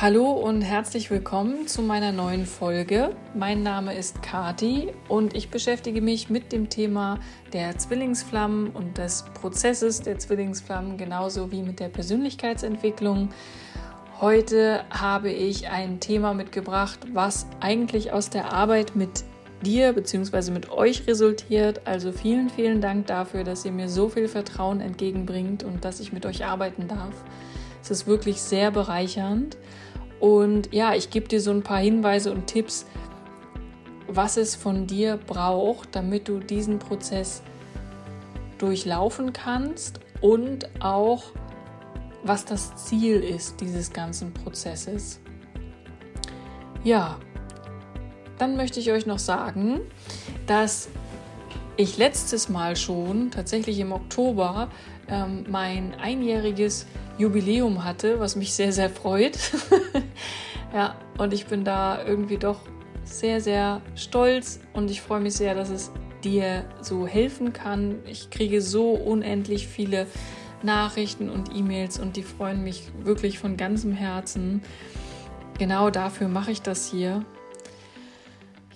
Hallo und herzlich willkommen zu meiner neuen Folge. Mein Name ist Kati und ich beschäftige mich mit dem Thema der Zwillingsflammen und des Prozesses der Zwillingsflammen genauso wie mit der Persönlichkeitsentwicklung. Heute habe ich ein Thema mitgebracht, was eigentlich aus der Arbeit mit dir bzw. mit euch resultiert. Also vielen, vielen Dank dafür, dass ihr mir so viel Vertrauen entgegenbringt und dass ich mit euch arbeiten darf. Es ist wirklich sehr bereichernd. Und ja, ich gebe dir so ein paar Hinweise und Tipps, was es von dir braucht, damit du diesen Prozess durchlaufen kannst und auch was das Ziel ist dieses ganzen Prozesses. Ja, dann möchte ich euch noch sagen, dass ich letztes Mal schon, tatsächlich im Oktober, ähm, mein einjähriges Jubiläum hatte, was mich sehr, sehr freut. ja, und ich bin da irgendwie doch sehr, sehr stolz und ich freue mich sehr, dass es dir so helfen kann. Ich kriege so unendlich viele Nachrichten und E-Mails und die freuen mich wirklich von ganzem Herzen. Genau dafür mache ich das hier.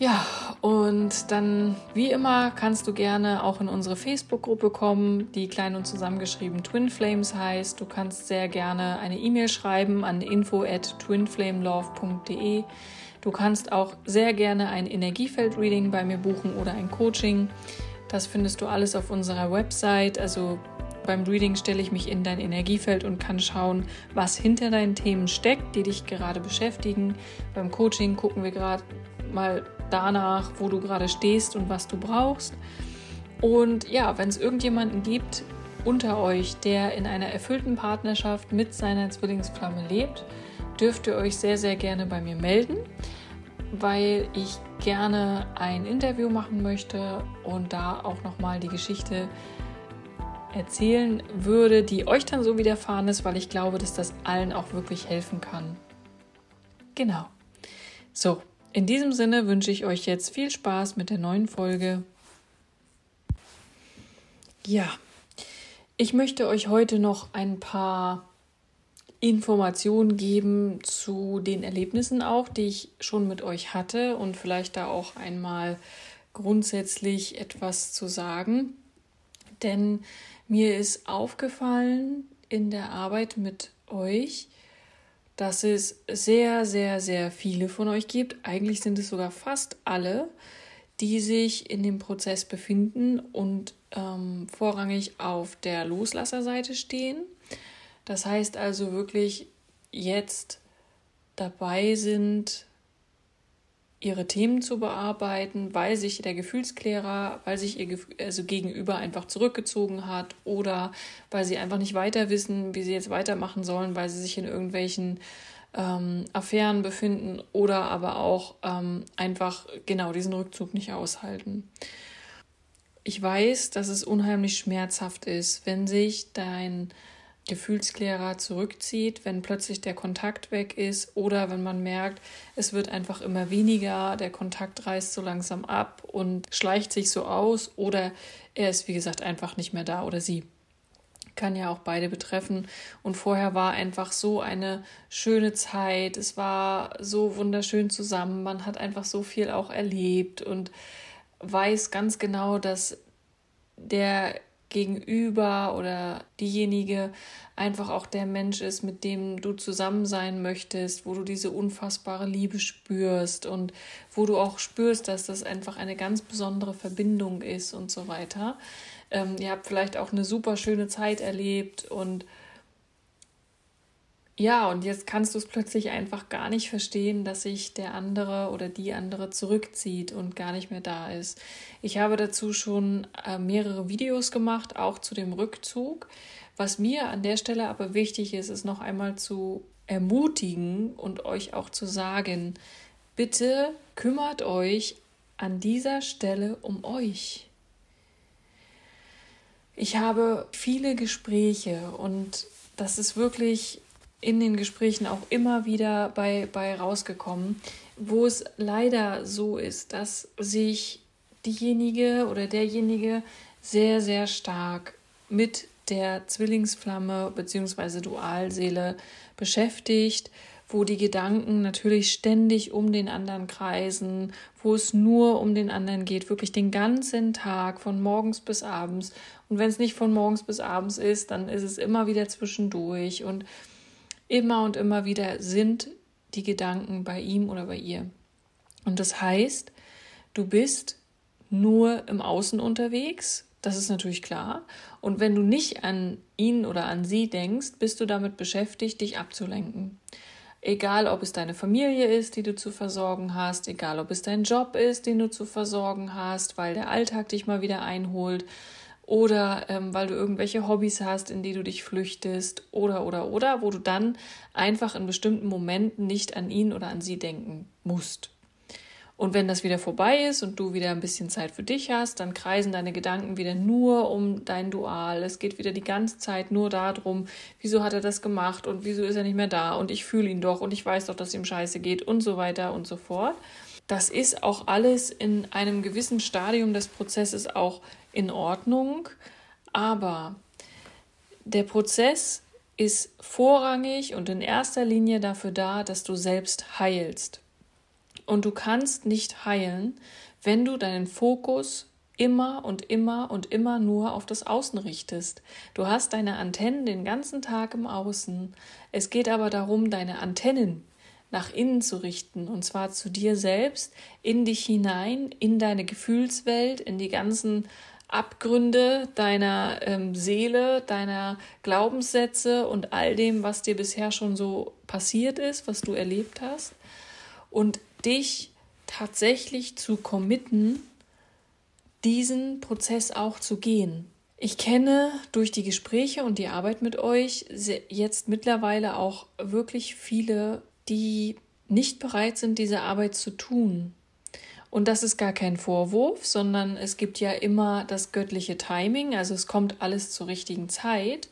Ja, und dann, wie immer, kannst du gerne auch in unsere Facebook-Gruppe kommen, die klein und zusammengeschrieben Twin Flames heißt. Du kannst sehr gerne eine E-Mail schreiben an info at twinflamelove.de. Du kannst auch sehr gerne ein Energiefeld-Reading bei mir buchen oder ein Coaching. Das findest du alles auf unserer Website. Also beim Reading stelle ich mich in dein Energiefeld und kann schauen, was hinter deinen Themen steckt, die dich gerade beschäftigen. Beim Coaching gucken wir gerade mal danach, wo du gerade stehst und was du brauchst. Und ja, wenn es irgendjemanden gibt unter euch, der in einer erfüllten Partnerschaft mit seiner Zwillingsflamme lebt, dürft ihr euch sehr, sehr gerne bei mir melden, weil ich gerne ein Interview machen möchte und da auch nochmal die Geschichte erzählen würde, die euch dann so widerfahren ist, weil ich glaube, dass das allen auch wirklich helfen kann. Genau. So, in diesem Sinne wünsche ich euch jetzt viel Spaß mit der neuen Folge. Ja, ich möchte euch heute noch ein paar Informationen geben zu den Erlebnissen auch, die ich schon mit euch hatte und vielleicht da auch einmal grundsätzlich etwas zu sagen. Denn mir ist aufgefallen in der Arbeit mit euch, dass es sehr, sehr, sehr viele von euch gibt. Eigentlich sind es sogar fast alle, die sich in dem Prozess befinden und ähm, vorrangig auf der Loslasserseite stehen. Das heißt also wirklich jetzt dabei sind, ihre Themen zu bearbeiten, weil sich der Gefühlsklärer, weil sich ihr also Gegenüber einfach zurückgezogen hat oder weil sie einfach nicht weiter wissen, wie sie jetzt weitermachen sollen, weil sie sich in irgendwelchen ähm, Affären befinden oder aber auch ähm, einfach genau diesen Rückzug nicht aushalten. Ich weiß, dass es unheimlich schmerzhaft ist, wenn sich dein Gefühlsklärer zurückzieht, wenn plötzlich der Kontakt weg ist oder wenn man merkt, es wird einfach immer weniger, der Kontakt reißt so langsam ab und schleicht sich so aus oder er ist, wie gesagt, einfach nicht mehr da oder sie. Kann ja auch beide betreffen. Und vorher war einfach so eine schöne Zeit. Es war so wunderschön zusammen. Man hat einfach so viel auch erlebt und weiß ganz genau, dass der Gegenüber oder diejenige einfach auch der Mensch ist, mit dem du zusammen sein möchtest, wo du diese unfassbare Liebe spürst und wo du auch spürst, dass das einfach eine ganz besondere Verbindung ist und so weiter. Ähm, ihr habt vielleicht auch eine super schöne Zeit erlebt und ja, und jetzt kannst du es plötzlich einfach gar nicht verstehen, dass sich der andere oder die andere zurückzieht und gar nicht mehr da ist. Ich habe dazu schon äh, mehrere Videos gemacht, auch zu dem Rückzug. Was mir an der Stelle aber wichtig ist, ist noch einmal zu ermutigen und euch auch zu sagen, bitte kümmert euch an dieser Stelle um euch. Ich habe viele Gespräche und das ist wirklich in den Gesprächen auch immer wieder bei, bei rausgekommen, wo es leider so ist, dass sich diejenige oder derjenige sehr, sehr stark mit der Zwillingsflamme bzw. Dualseele beschäftigt, wo die Gedanken natürlich ständig um den anderen kreisen, wo es nur um den anderen geht, wirklich den ganzen Tag, von morgens bis abends. Und wenn es nicht von morgens bis abends ist, dann ist es immer wieder zwischendurch und immer und immer wieder sind die Gedanken bei ihm oder bei ihr. Und das heißt, du bist nur im Außen unterwegs, das ist natürlich klar. Und wenn du nicht an ihn oder an sie denkst, bist du damit beschäftigt, dich abzulenken. Egal, ob es deine Familie ist, die du zu versorgen hast, egal, ob es dein Job ist, den du zu versorgen hast, weil der Alltag dich mal wieder einholt, oder ähm, weil du irgendwelche Hobbys hast, in die du dich flüchtest, oder, oder, oder, wo du dann einfach in bestimmten Momenten nicht an ihn oder an sie denken musst. Und wenn das wieder vorbei ist und du wieder ein bisschen Zeit für dich hast, dann kreisen deine Gedanken wieder nur um dein Dual. Es geht wieder die ganze Zeit nur darum, wieso hat er das gemacht und wieso ist er nicht mehr da und ich fühle ihn doch und ich weiß doch, dass ihm scheiße geht und so weiter und so fort. Das ist auch alles in einem gewissen Stadium des Prozesses auch in Ordnung, aber der Prozess ist vorrangig und in erster Linie dafür da, dass du selbst heilst. Und du kannst nicht heilen, wenn du deinen Fokus immer und immer und immer nur auf das Außen richtest. Du hast deine Antennen den ganzen Tag im Außen. Es geht aber darum, deine Antennen nach innen zu richten, und zwar zu dir selbst, in dich hinein, in deine Gefühlswelt, in die ganzen Abgründe deiner ähm, Seele, deiner Glaubenssätze und all dem, was dir bisher schon so passiert ist, was du erlebt hast. Und dich tatsächlich zu committen, diesen Prozess auch zu gehen. Ich kenne durch die Gespräche und die Arbeit mit euch jetzt mittlerweile auch wirklich viele, die nicht bereit sind, diese Arbeit zu tun. Und das ist gar kein Vorwurf, sondern es gibt ja immer das göttliche Timing, also es kommt alles zur richtigen Zeit.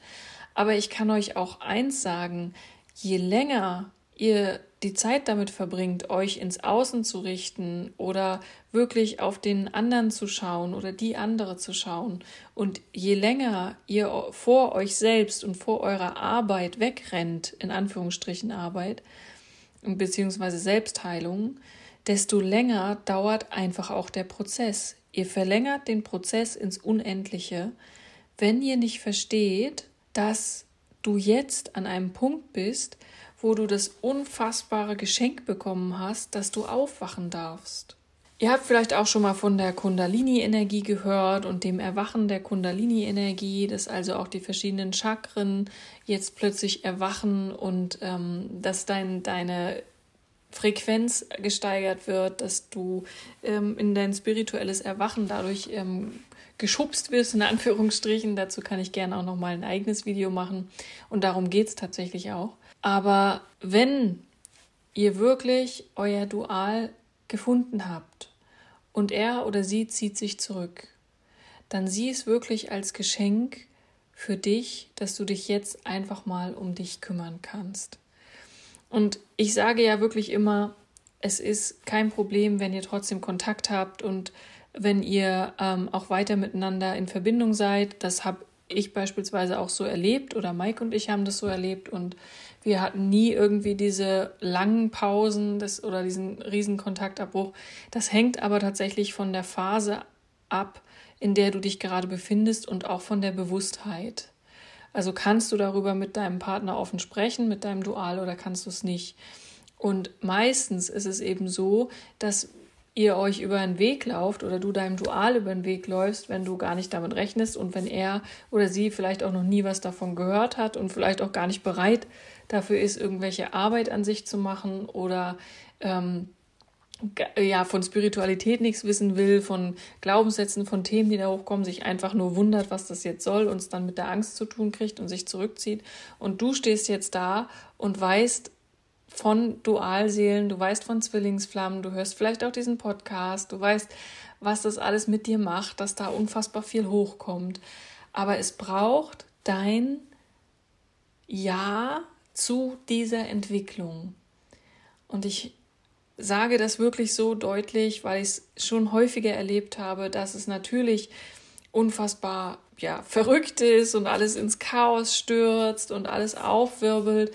Aber ich kann euch auch eins sagen, je länger ihr die Zeit damit verbringt, euch ins Außen zu richten oder wirklich auf den anderen zu schauen oder die andere zu schauen und je länger ihr vor euch selbst und vor eurer Arbeit wegrennt, in Anführungsstrichen Arbeit, beziehungsweise Selbstheilung, desto länger dauert einfach auch der Prozess. Ihr verlängert den Prozess ins Unendliche, wenn ihr nicht versteht, dass du jetzt an einem Punkt bist, wo du das unfassbare Geschenk bekommen hast, dass du aufwachen darfst. Ihr habt vielleicht auch schon mal von der Kundalini-Energie gehört und dem Erwachen der Kundalini-Energie, dass also auch die verschiedenen Chakren jetzt plötzlich erwachen und ähm, dass dein, deine Frequenz gesteigert wird, dass du ähm, in dein spirituelles Erwachen dadurch ähm, geschubst wirst, in Anführungsstrichen. Dazu kann ich gerne auch noch mal ein eigenes Video machen. Und darum geht es tatsächlich auch. Aber wenn ihr wirklich euer Dual gefunden habt und er oder sie zieht sich zurück, dann sieh es wirklich als Geschenk für dich, dass du dich jetzt einfach mal um dich kümmern kannst. Und ich sage ja wirklich immer, es ist kein Problem, wenn ihr trotzdem Kontakt habt und wenn ihr ähm, auch weiter miteinander in Verbindung seid. Das habe ich beispielsweise auch so erlebt oder Mike und ich haben das so erlebt und wir hatten nie irgendwie diese langen Pausen des, oder diesen riesen Kontaktabbruch. Das hängt aber tatsächlich von der Phase ab, in der du dich gerade befindest und auch von der Bewusstheit. Also kannst du darüber mit deinem Partner offen sprechen, mit deinem Dual oder kannst du es nicht? Und meistens ist es eben so, dass ihr euch über einen Weg lauft oder du deinem Dual über den Weg läufst, wenn du gar nicht damit rechnest und wenn er oder sie vielleicht auch noch nie was davon gehört hat und vielleicht auch gar nicht bereit dafür ist, irgendwelche Arbeit an sich zu machen oder ähm, ja, von Spiritualität nichts wissen will, von Glaubenssätzen, von Themen, die da hochkommen, sich einfach nur wundert, was das jetzt soll, und es dann mit der Angst zu tun kriegt und sich zurückzieht. Und du stehst jetzt da und weißt von Dualseelen, du weißt von Zwillingsflammen, du hörst vielleicht auch diesen Podcast, du weißt, was das alles mit dir macht, dass da unfassbar viel hochkommt. Aber es braucht dein Ja zu dieser Entwicklung. Und ich sage das wirklich so deutlich, weil ich es schon häufiger erlebt habe, dass es natürlich unfassbar ja, verrückt ist und alles ins Chaos stürzt und alles aufwirbelt.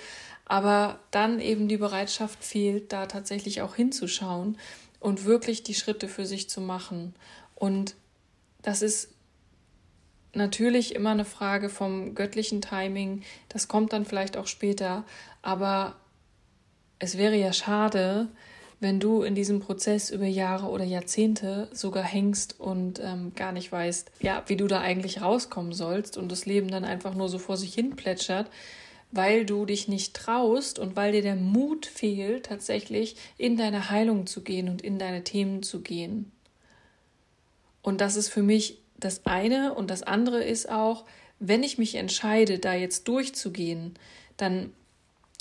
Aber dann eben die Bereitschaft fehlt, da tatsächlich auch hinzuschauen und wirklich die Schritte für sich zu machen. Und das ist natürlich immer eine Frage vom göttlichen Timing. Das kommt dann vielleicht auch später. Aber es wäre ja schade, wenn du in diesem Prozess über Jahre oder Jahrzehnte sogar hängst und ähm, gar nicht weißt, ja, wie du da eigentlich rauskommen sollst und das Leben dann einfach nur so vor sich hin plätschert, weil du dich nicht traust und weil dir der Mut fehlt, tatsächlich in deine Heilung zu gehen und in deine Themen zu gehen. Und das ist für mich das eine und das andere ist auch, wenn ich mich entscheide, da jetzt durchzugehen, dann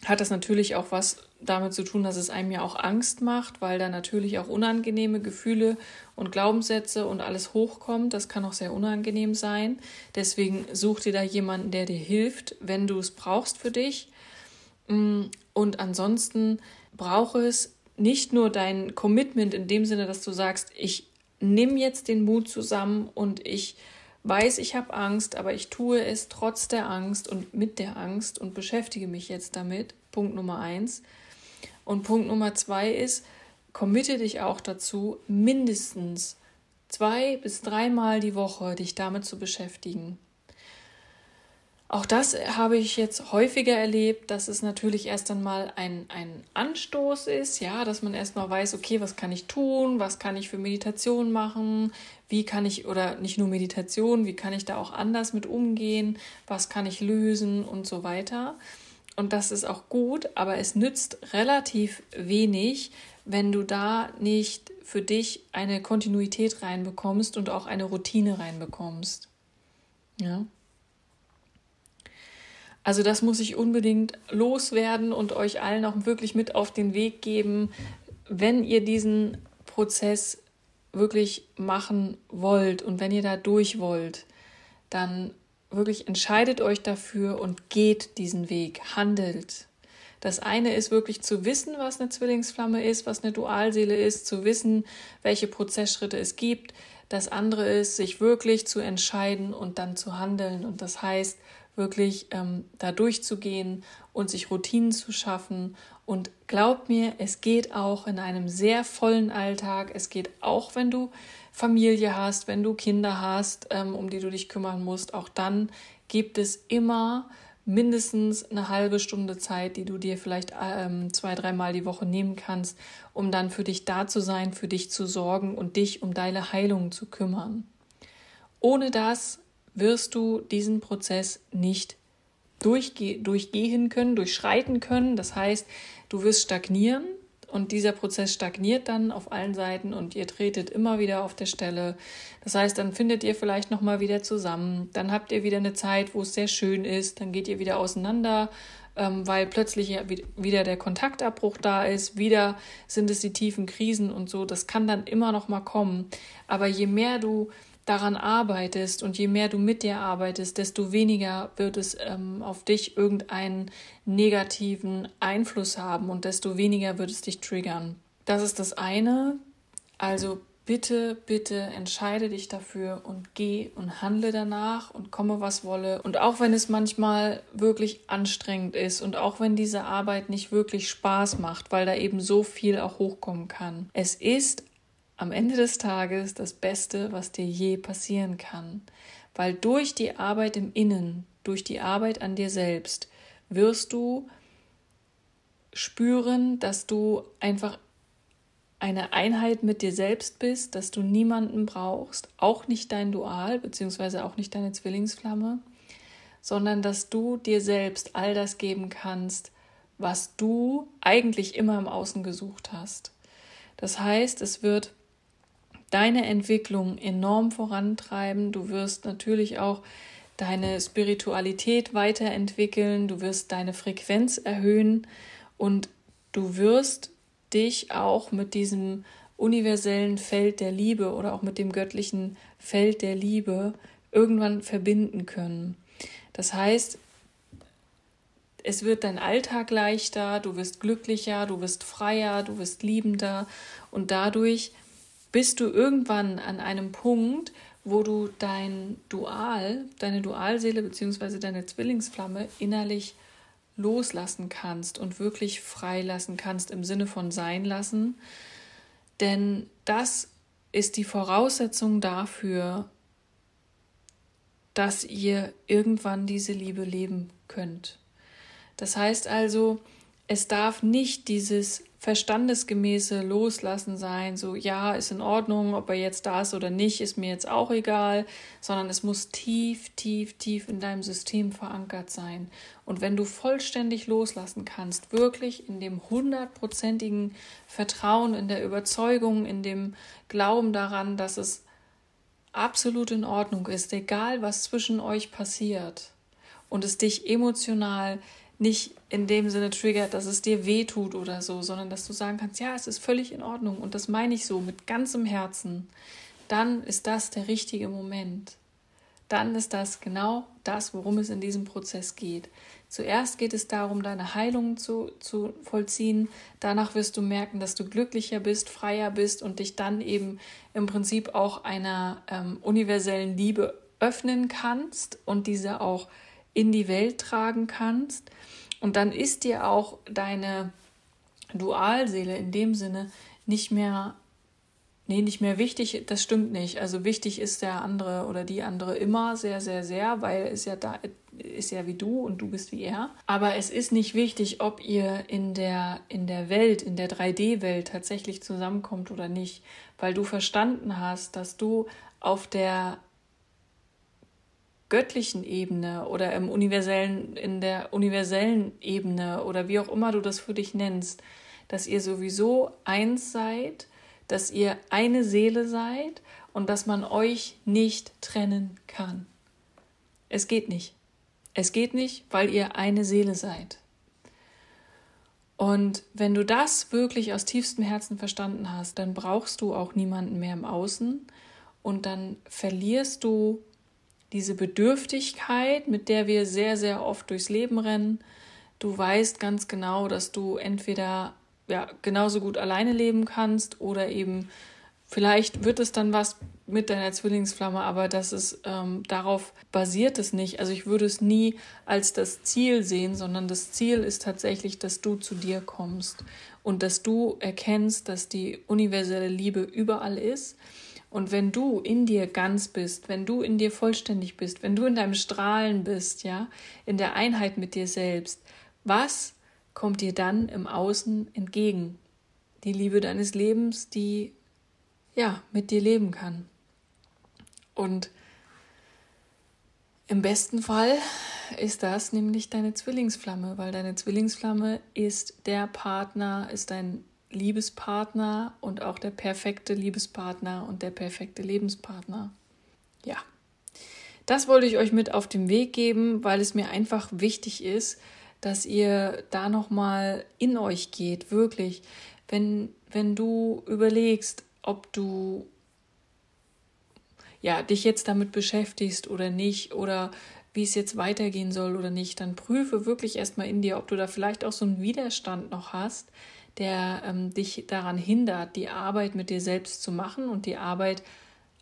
hat das natürlich auch was damit zu tun, dass es einem ja auch Angst macht, weil da natürlich auch unangenehme Gefühle und Glaubenssätze und alles hochkommt. Das kann auch sehr unangenehm sein. Deswegen such dir da jemanden, der dir hilft, wenn du es brauchst für dich. Mm, und ansonsten brauche es nicht nur dein Commitment in dem Sinne, dass du sagst, ich nimm jetzt den Mut zusammen und ich weiß, ich habe Angst, aber ich tue es trotz der Angst und mit der Angst und beschäftige mich jetzt damit. Punkt Nummer eins. Und Punkt Nummer zwei ist, committe dich auch dazu, mindestens zwei bis dreimal die Woche dich damit zu beschäftigen. Auch das habe ich jetzt häufiger erlebt, dass es natürlich erst einmal ein, ein Anstoß ist, ja, dass man erstmal weiß, okay, was kann ich tun, was kann ich für Meditation machen, wie kann ich, oder nicht nur Meditation, wie kann ich da auch anders mit umgehen, was kann ich lösen und so weiter. Und das ist auch gut, aber es nützt relativ wenig, wenn du da nicht für dich eine Kontinuität reinbekommst und auch eine Routine reinbekommst. Ja. Also das muss ich unbedingt loswerden und euch allen auch wirklich mit auf den Weg geben, wenn ihr diesen Prozess wirklich machen wollt und wenn ihr da durch wollt, dann wirklich entscheidet euch dafür und geht diesen Weg, handelt. Das eine ist wirklich zu wissen, was eine Zwillingsflamme ist, was eine Dualseele ist, zu wissen, welche Prozessschritte es gibt. Das andere ist, sich wirklich zu entscheiden und dann zu handeln. Und das heißt, wirklich ähm, da durchzugehen und sich Routinen zu schaffen. Und glaub mir, es geht auch in einem sehr vollen Alltag. Es geht auch, wenn du Familie hast, wenn du Kinder hast, ähm, um die du dich kümmern musst. Auch dann gibt es immer mindestens eine halbe Stunde Zeit, die du dir vielleicht ähm, zwei, dreimal die Woche nehmen kannst, um dann für dich da zu sein, für dich zu sorgen und dich um deine Heilung zu kümmern. Ohne das wirst du diesen Prozess nicht durchge durchgehen können, durchschreiten können. Das heißt, du wirst stagnieren und dieser Prozess stagniert dann auf allen Seiten und ihr tretet immer wieder auf der Stelle. Das heißt, dann findet ihr vielleicht noch mal wieder zusammen, dann habt ihr wieder eine Zeit, wo es sehr schön ist, dann geht ihr wieder auseinander, ähm, weil plötzlich wieder der Kontaktabbruch da ist, wieder sind es die tiefen Krisen und so. Das kann dann immer noch mal kommen. Aber je mehr du daran arbeitest und je mehr du mit dir arbeitest, desto weniger wird es ähm, auf dich irgendeinen negativen Einfluss haben und desto weniger wird es dich triggern. Das ist das eine. Also bitte, bitte entscheide dich dafür und geh und handle danach und komme, was wolle. Und auch wenn es manchmal wirklich anstrengend ist und auch wenn diese Arbeit nicht wirklich Spaß macht, weil da eben so viel auch hochkommen kann. Es ist am Ende des Tages das Beste, was dir je passieren kann. Weil durch die Arbeit im Innen, durch die Arbeit an dir selbst, wirst du spüren, dass du einfach eine Einheit mit dir selbst bist, dass du niemanden brauchst, auch nicht dein Dual, beziehungsweise auch nicht deine Zwillingsflamme, sondern dass du dir selbst all das geben kannst, was du eigentlich immer im Außen gesucht hast. Das heißt, es wird deine Entwicklung enorm vorantreiben. Du wirst natürlich auch deine Spiritualität weiterentwickeln, du wirst deine Frequenz erhöhen und du wirst dich auch mit diesem universellen Feld der Liebe oder auch mit dem göttlichen Feld der Liebe irgendwann verbinden können. Das heißt, es wird dein Alltag leichter, du wirst glücklicher, du wirst freier, du wirst liebender und dadurch bist du irgendwann an einem Punkt, wo du dein Dual, deine Dualseele bzw. deine Zwillingsflamme innerlich loslassen kannst und wirklich freilassen kannst im Sinne von sein lassen. Denn das ist die Voraussetzung dafür, dass ihr irgendwann diese Liebe leben könnt. Das heißt also, es darf nicht dieses verstandesgemäße Loslassen sein, so ja, ist in Ordnung, ob er jetzt da ist oder nicht, ist mir jetzt auch egal, sondern es muss tief, tief, tief in deinem System verankert sein. Und wenn du vollständig loslassen kannst, wirklich in dem hundertprozentigen Vertrauen, in der Überzeugung, in dem Glauben daran, dass es absolut in Ordnung ist, egal was zwischen euch passiert und es dich emotional nicht in dem Sinne triggert, dass es dir weh tut oder so, sondern dass du sagen kannst, ja, es ist völlig in Ordnung und das meine ich so mit ganzem Herzen, dann ist das der richtige Moment. Dann ist das genau das, worum es in diesem Prozess geht. Zuerst geht es darum, deine Heilung zu, zu vollziehen. Danach wirst du merken, dass du glücklicher bist, freier bist und dich dann eben im Prinzip auch einer ähm, universellen Liebe öffnen kannst und diese auch in die Welt tragen kannst. Und dann ist dir auch deine Dualseele in dem Sinne nicht mehr, nee, nicht mehr wichtig, das stimmt nicht. Also wichtig ist der andere oder die andere immer sehr, sehr, sehr, weil es ja da ist ja wie du und du bist wie er. Aber es ist nicht wichtig, ob ihr in der, in der Welt, in der 3D-Welt tatsächlich zusammenkommt oder nicht, weil du verstanden hast, dass du auf der göttlichen Ebene oder im universellen, in der universellen Ebene oder wie auch immer du das für dich nennst, dass ihr sowieso eins seid, dass ihr eine Seele seid und dass man euch nicht trennen kann. Es geht nicht. Es geht nicht, weil ihr eine Seele seid. Und wenn du das wirklich aus tiefstem Herzen verstanden hast, dann brauchst du auch niemanden mehr im Außen und dann verlierst du diese Bedürftigkeit, mit der wir sehr, sehr oft durchs Leben rennen. Du weißt ganz genau, dass du entweder ja, genauso gut alleine leben kannst oder eben vielleicht wird es dann was mit deiner Zwillingsflamme, aber das ist ähm, darauf basiert es nicht. Also ich würde es nie als das Ziel sehen, sondern das Ziel ist tatsächlich, dass du zu dir kommst und dass du erkennst, dass die universelle Liebe überall ist und wenn du in dir ganz bist, wenn du in dir vollständig bist, wenn du in deinem Strahlen bist, ja, in der Einheit mit dir selbst, was kommt dir dann im Außen entgegen? Die Liebe deines Lebens, die ja mit dir leben kann. Und im besten Fall ist das nämlich deine Zwillingsflamme, weil deine Zwillingsflamme ist der Partner, ist dein Liebespartner und auch der perfekte Liebespartner und der perfekte Lebenspartner. Ja, das wollte ich euch mit auf den Weg geben, weil es mir einfach wichtig ist, dass ihr da noch mal in euch geht, wirklich. Wenn wenn du überlegst, ob du ja dich jetzt damit beschäftigst oder nicht oder wie es jetzt weitergehen soll oder nicht, dann prüfe wirklich erstmal in dir, ob du da vielleicht auch so einen Widerstand noch hast, der ähm, dich daran hindert, die Arbeit mit dir selbst zu machen und die Arbeit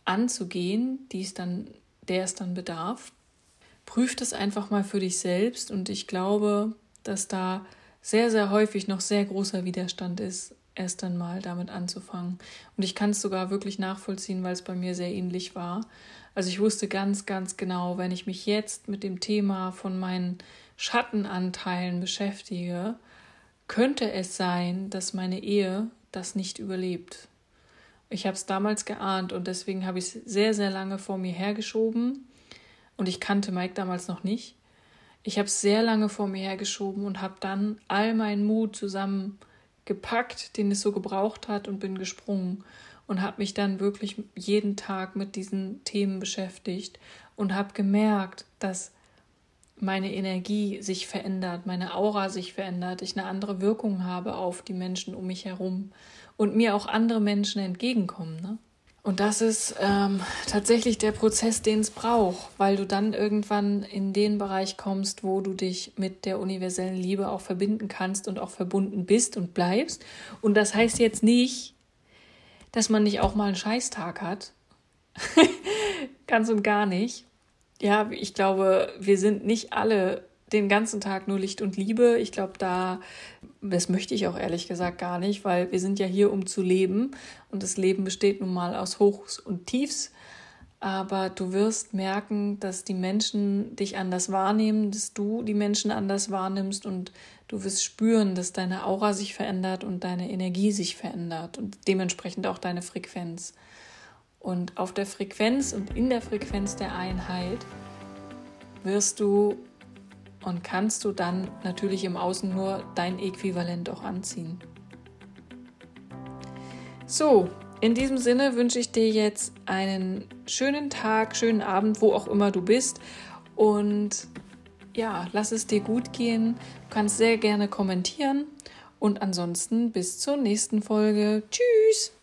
anzugehen, die es dann, der es dann bedarf. Prüf das einfach mal für dich selbst und ich glaube, dass da sehr, sehr häufig noch sehr großer Widerstand ist, erst einmal damit anzufangen. Und ich kann es sogar wirklich nachvollziehen, weil es bei mir sehr ähnlich war. Also ich wusste ganz, ganz genau, wenn ich mich jetzt mit dem Thema von meinen Schattenanteilen beschäftige, könnte es sein, dass meine Ehe das nicht überlebt. Ich habe es damals geahnt und deswegen habe ich es sehr, sehr lange vor mir hergeschoben. Und ich kannte Mike damals noch nicht. Ich habe es sehr lange vor mir hergeschoben und habe dann all meinen Mut zusammengepackt, den es so gebraucht hat, und bin gesprungen und habe mich dann wirklich jeden Tag mit diesen Themen beschäftigt und habe gemerkt, dass meine Energie sich verändert, meine Aura sich verändert, ich eine andere Wirkung habe auf die Menschen um mich herum und mir auch andere Menschen entgegenkommen. Ne? Und das ist ähm, tatsächlich der Prozess, den es braucht, weil du dann irgendwann in den Bereich kommst, wo du dich mit der universellen Liebe auch verbinden kannst und auch verbunden bist und bleibst. Und das heißt jetzt nicht, dass man nicht auch mal einen Scheißtag hat. Ganz und gar nicht ja, ich glaube, wir sind nicht alle den ganzen Tag nur Licht und Liebe. Ich glaube, da, das möchte ich auch ehrlich gesagt gar nicht, weil wir sind ja hier, um zu leben. Und das Leben besteht nun mal aus Hochs und Tiefs. Aber du wirst merken, dass die Menschen dich anders wahrnehmen, dass du die Menschen anders wahrnimmst und du wirst spüren, dass deine Aura sich verändert und deine Energie sich verändert und dementsprechend auch deine Frequenz. Und auf der Frequenz und in der Frequenz der Einheit wirst du und kannst du dann natürlich im Außen nur dein Äquivalent auch anziehen. So, in diesem Sinne wünsche ich dir jetzt einen schönen Tag, schönen Abend, wo auch immer du bist. Und ja, lass es dir gut gehen. Du kannst sehr gerne kommentieren. Und ansonsten bis zur nächsten Folge. Tschüss!